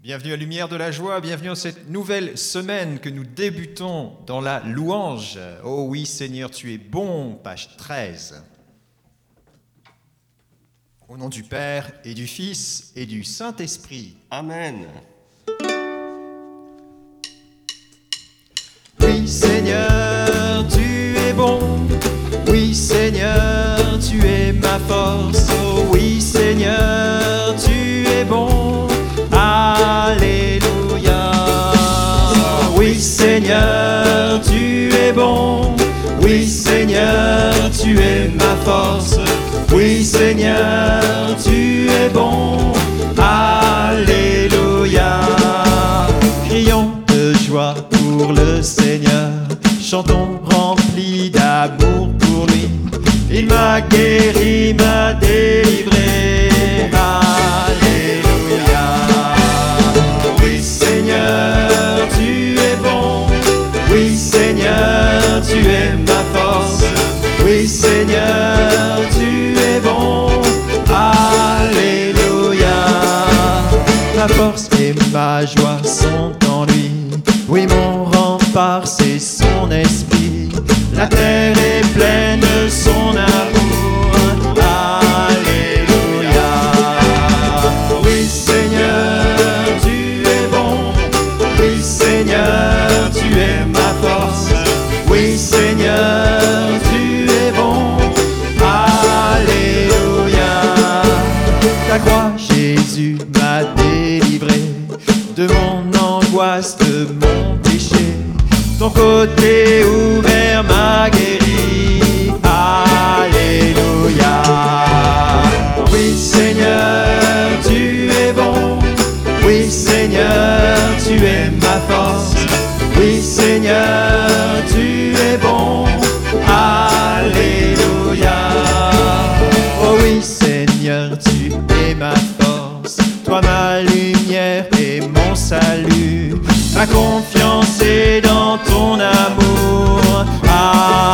Bienvenue à Lumière de la Joie, bienvenue à cette nouvelle semaine que nous débutons dans la louange. Oh oui Seigneur, tu es bon, page 13. Au nom du Père et du Fils et du Saint-Esprit. Amen. Oui Seigneur, Oui Seigneur, tu es ma force. Oui Seigneur, tu es bon. Alléluia. Crions de joie pour le Seigneur. Chantons Ma force et ma joie sont en lui. Côté ouvert m'a guéri.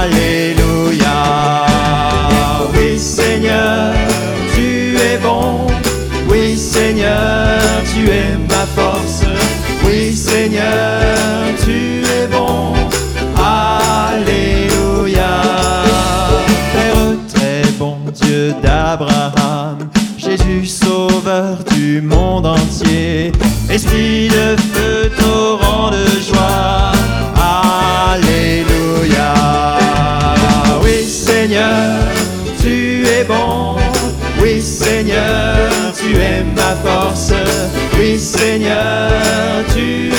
Alléluia. Oui, Seigneur, tu es bon. Oui, Seigneur, tu es ma force. Oui, Seigneur, tu es bon. Alléluia. Père très bon Dieu d'Abraham, Jésus sauveur du monde entier, Esprit de feu, force. Oui Seigneur, tu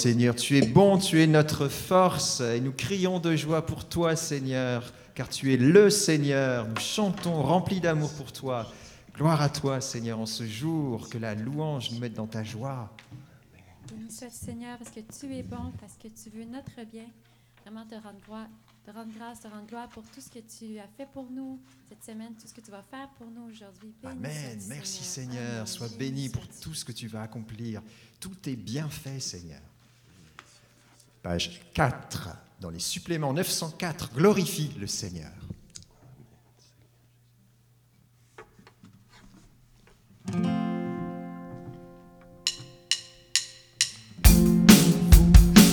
Seigneur, tu es bon, tu es notre force et nous crions de joie pour toi Seigneur, car tu es le Seigneur. Nous chantons remplis d'amour pour toi. Gloire à toi Seigneur en ce jour, que la louange nous mette dans ta joie. Béni soit Seigneur parce que tu es bon, parce que tu veux notre bien. Vraiment te rendre, gloire, te rendre grâce, te rendre gloire pour tout ce que tu as fait pour nous cette semaine, tout ce que tu vas faire pour nous aujourd'hui. Amen. Merci Seigneur. Seigneur. Sois Béni pour tout ce que tu vas accomplir. Tout est bien fait Seigneur. Page 4, dans les suppléments 904, glorifie le Seigneur.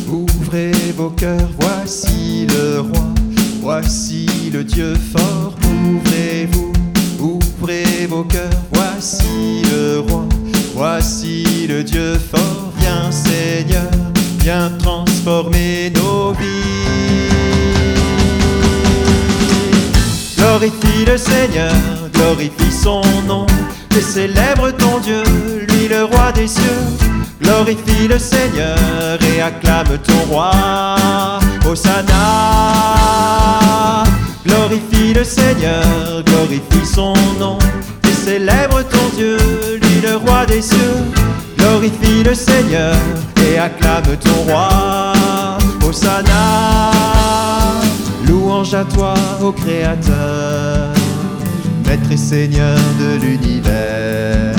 Ouvrez vos cœurs, voici le roi, voici le Dieu fort. Ouvrez-vous, ouvrez vos cœurs, voici le roi, voici le Dieu fort. Viens Seigneur, viens transformer nos vies. Glorifie le Seigneur, glorifie son nom, et célèbre ton Dieu, lui le roi des cieux. Glorifie le Seigneur et acclame ton roi. Hosanna. Glorifie le Seigneur, glorifie son nom, et célèbre ton Dieu, lui le roi des cieux. Glorifie le Seigneur et acclame ton roi. Hosanna, louange à toi, ô Créateur, Maître et Seigneur de l'univers.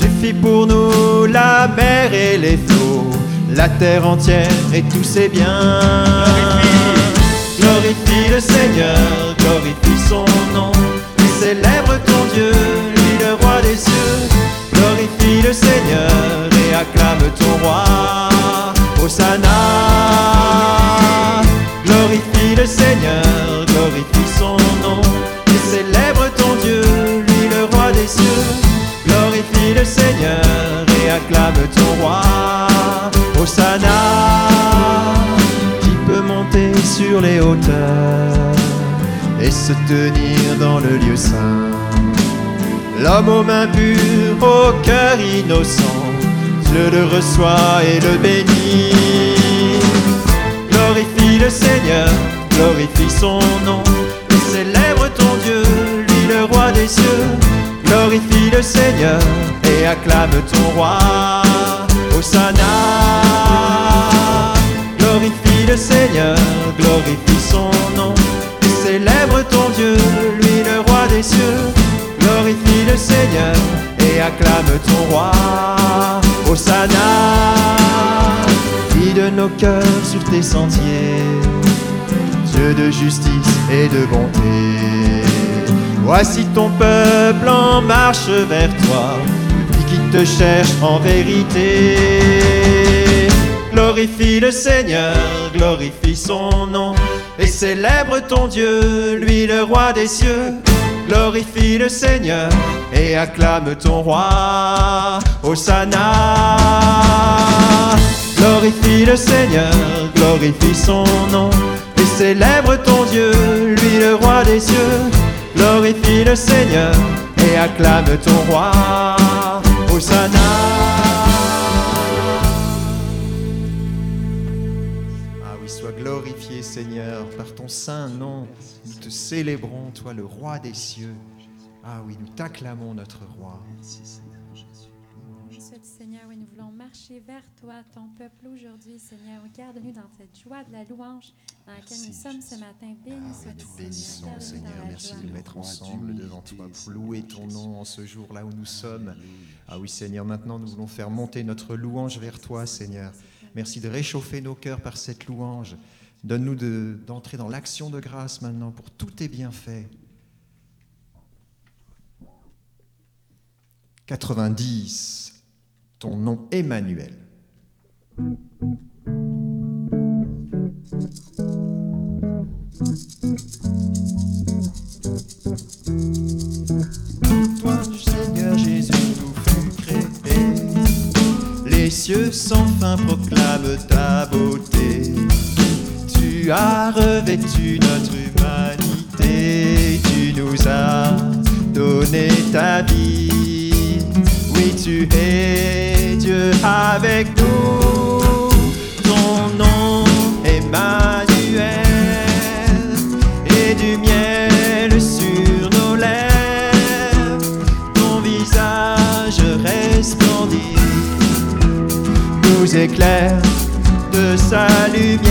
Tu fis pour nous la mer et les flots, la terre entière et tous ses biens. Glorifie le Seigneur, glorifie son nom, et célèbre ton Dieu, Seigneur et acclame ton roi. Hosanna, glorifie le Seigneur, glorifie son nom, et célèbre ton Dieu, lui le roi des cieux. Glorifie le Seigneur et acclame ton roi. Hosanna, qui peut monter sur les hauteurs et se tenir dans le lieu saint? L'homme aux mains pures, au cœur innocent, Dieu le reçoit et le bénit. Glorifie le Seigneur, glorifie son nom, et célèbre ton Dieu, lui le roi des cieux. Glorifie le Seigneur et acclame ton roi. Hosanna, glorifie le Seigneur, glorifie son nom, et célèbre ton Dieu, lui le roi des cieux. Le Seigneur et acclame ton roi. Hosanna, guide nos cœurs sur tes sentiers, Dieu de justice et de bonté. Voici ton peuple en marche vers toi, lui qui te cherche en vérité. Glorifie le Seigneur, glorifie son nom, et célèbre ton Dieu, lui le roi des cieux. Glorifie le Seigneur et acclame ton roi. Hosanna. Glorifie le Seigneur, glorifie son nom, et célèbre ton Dieu, lui le roi des cieux. Glorifie le Seigneur et acclame ton roi. Hosanna. Seigneur par ton saint nom. Nous te célébrons, toi le roi des cieux. Ah oui, nous t'acclamons notre roi. Le Seigneur, oui, nous voulons marcher vers toi, ton peuple aujourd'hui, Seigneur. Garde-nous dans cette joie de la louange dans laquelle nous sommes ce matin. Béni Ah oui, nous bénissons, Seigneur. Merci de nous mettre ensemble devant toi pour louer ton nom en ce jour là où nous sommes. Ah oui, Seigneur, maintenant nous voulons faire monter notre louange vers toi, Seigneur. Merci de réchauffer nos cœurs par cette louange. Donne-nous de- d'entrer dans l'action de grâce maintenant pour tous tes bienfaits. 90. Ton nom Emmanuel. Toi, Seigneur Jésus, tout fut créé. Les cieux sans fin proclament ta beauté. Tu as revêtu notre humanité. Tu nous as donné ta vie. Oui, tu es Dieu avec nous. Ton nom Emmanuel et du miel sur nos lèvres. Ton visage resplendit nous éclaire de sa lumière.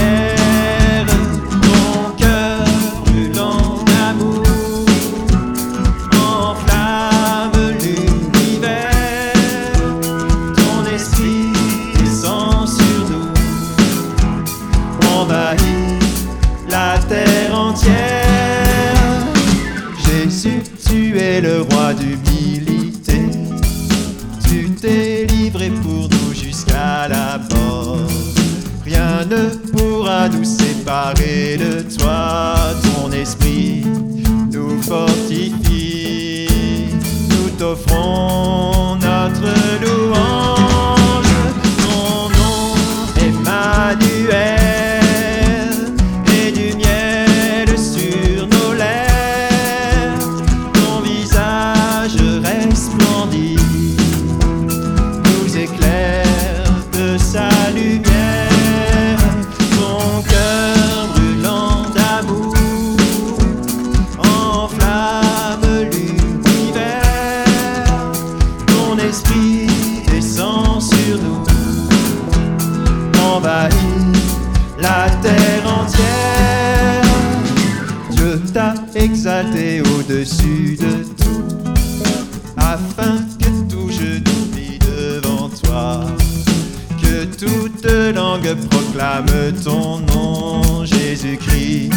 Toute langue proclame ton nom, Jésus-Christ.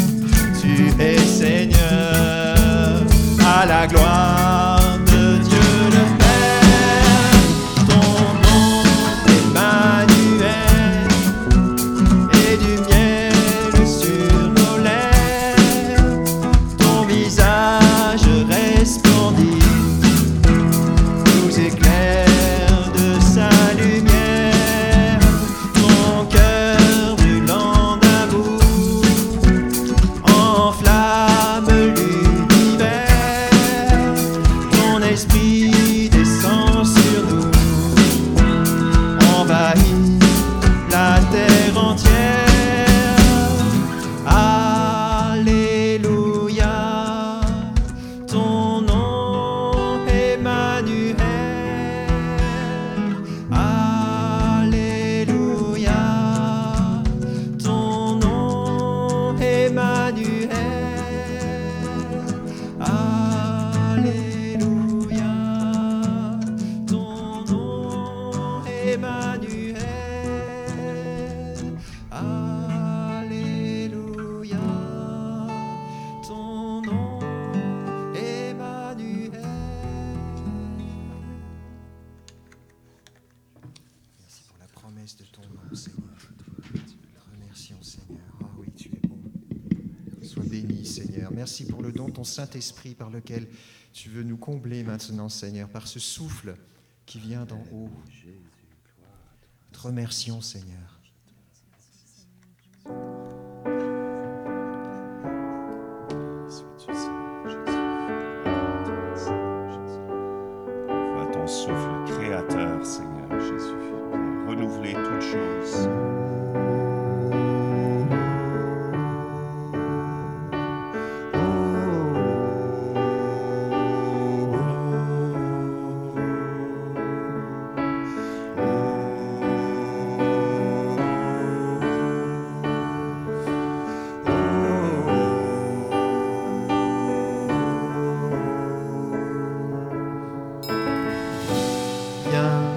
Tu es Seigneur, à la gloire Emmanuel. Alléluia, ton nom Emmanuel. Merci pour la promesse de ton nom, Seigneur. Remercions, Seigneur. Ah oui, tu es bon. Sois béni, Seigneur. Merci pour le don de ton Saint-Esprit par lequel tu veux nous combler maintenant, Seigneur, par ce souffle qui vient d'en haut. Remercions, Seigneur.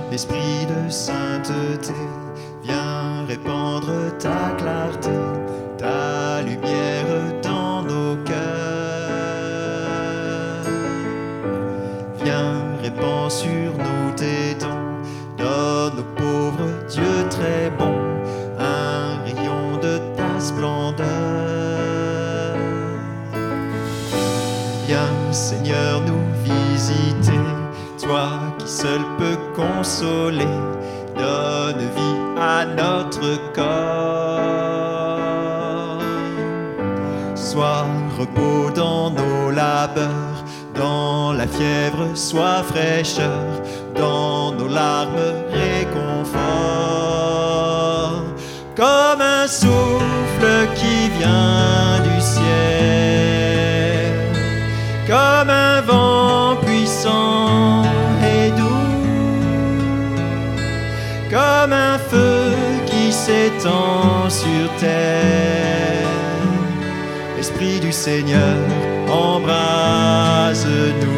Viens, esprit de sainteté, viens répandre ta clarté, seul peux consoler, donne vie à notre corps. Sois repos dans nos labeurs, dans la fièvre, sois fraîcheur, dans nos larmes, réconfort. Comme un souffle qui vient s'étend sur terre. Esprit du Seigneur, embrase-nous.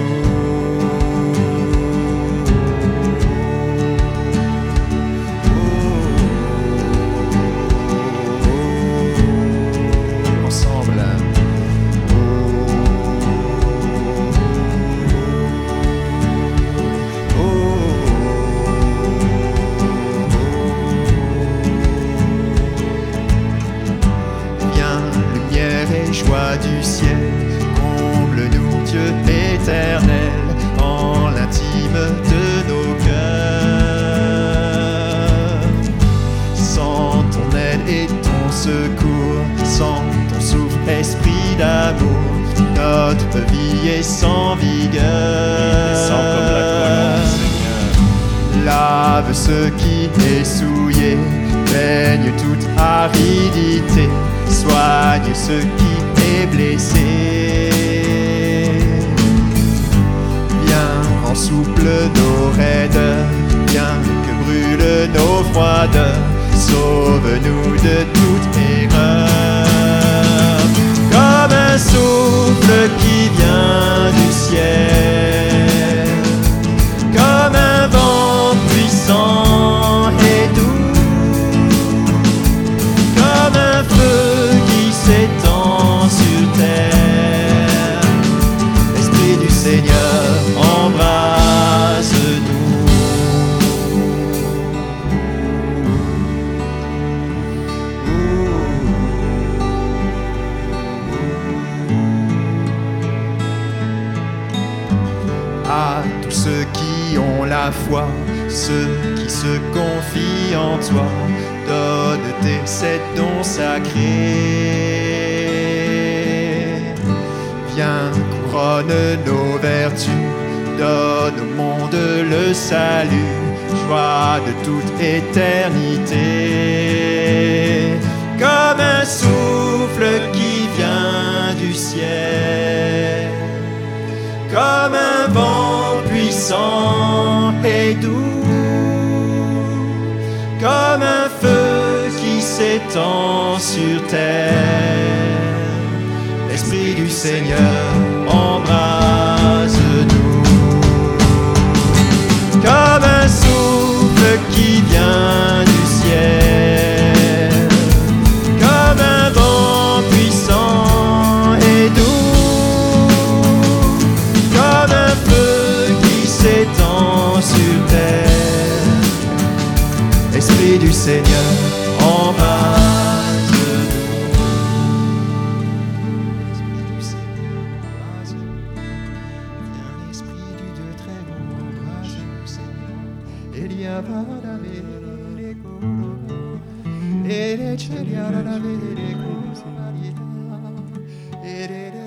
ton aide et ton secours, sans ton souffle, esprit d'amour, notre vie est sans vigueur. Seigneur. Lave ce qui est souillé, baigne toute aridité, soigne ce qui est blessé. Viens, en souple nos raideurs, viens que brûle nos froideurs sauve-nous de toute erreur. Comme un souffle qui vient toi, donne tes sept dons sacrés. Viens, couronne nos vertus, donne au monde le salut, joie de toute éternité. Comme un souffle qui vient du ciel, comme un vent puissant et doux, comme un feu qui s'étend sur terre. L'Esprit du Seigneur embrasse-nous. ceria vara vere coro ere ceria vara vere coro ere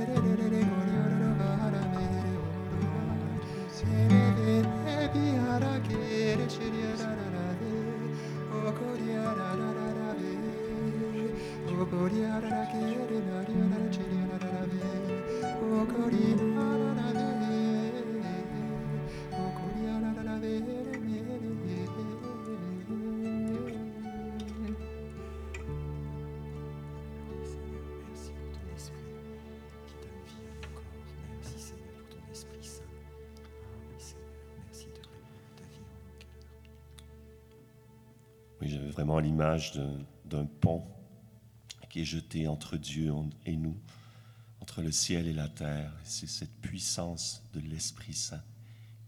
Vraiment l'image d'un- pont qui est jeté entre Dieu et nous, entre le ciel et la terre. C'est cette puissance de l'Esprit Saint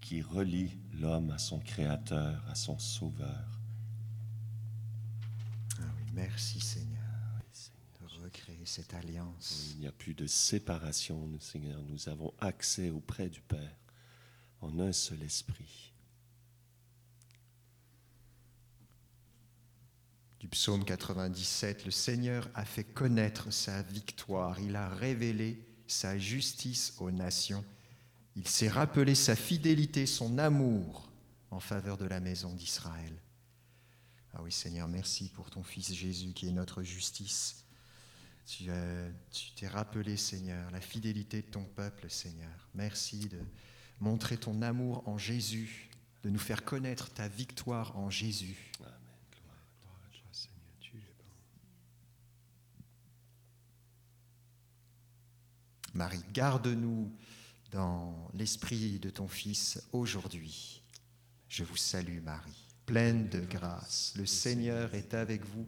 qui relie l'homme à son Créateur, à son Sauveur. Ah oui, merci Seigneur de recréer cette alliance. Il n'y a plus de séparation, Seigneur. Nous avons accès auprès du Père en un seul esprit. Du psaume 97, le Seigneur a fait connaître sa victoire, il a révélé sa justice aux nations, il s'est rappelé sa fidélité, son amour en faveur de la maison d'Israël. Ah oui Seigneur, merci pour ton Fils Jésus qui est notre justice. Tu tu t'es rappelé Seigneur la fidélité de ton peuple Seigneur. Merci de montrer ton amour en Jésus, de nous faire connaître ta victoire en Jésus. Gloire. Gloire à toi, Seigneur, tu es bon. Marie, garde-nous dans l'esprit de ton Fils aujourd'hui. Je vous salue, Marie, pleine de grâce. Le Seigneur est avec vous.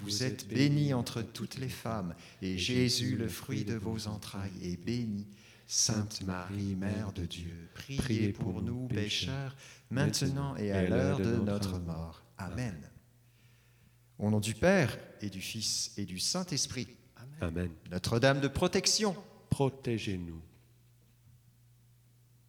Vous êtes bénie entre toutes les femmes, et Jésus, le fruit de vos entrailles, est béni. Sainte Marie, Mère de Dieu, priez pour nous pécheurs, maintenant et à l'heure de notre mort. Amen. Au nom du Père et du Fils et du Saint-Esprit, Amen. Notre-Dame de protection, Protégez-nous.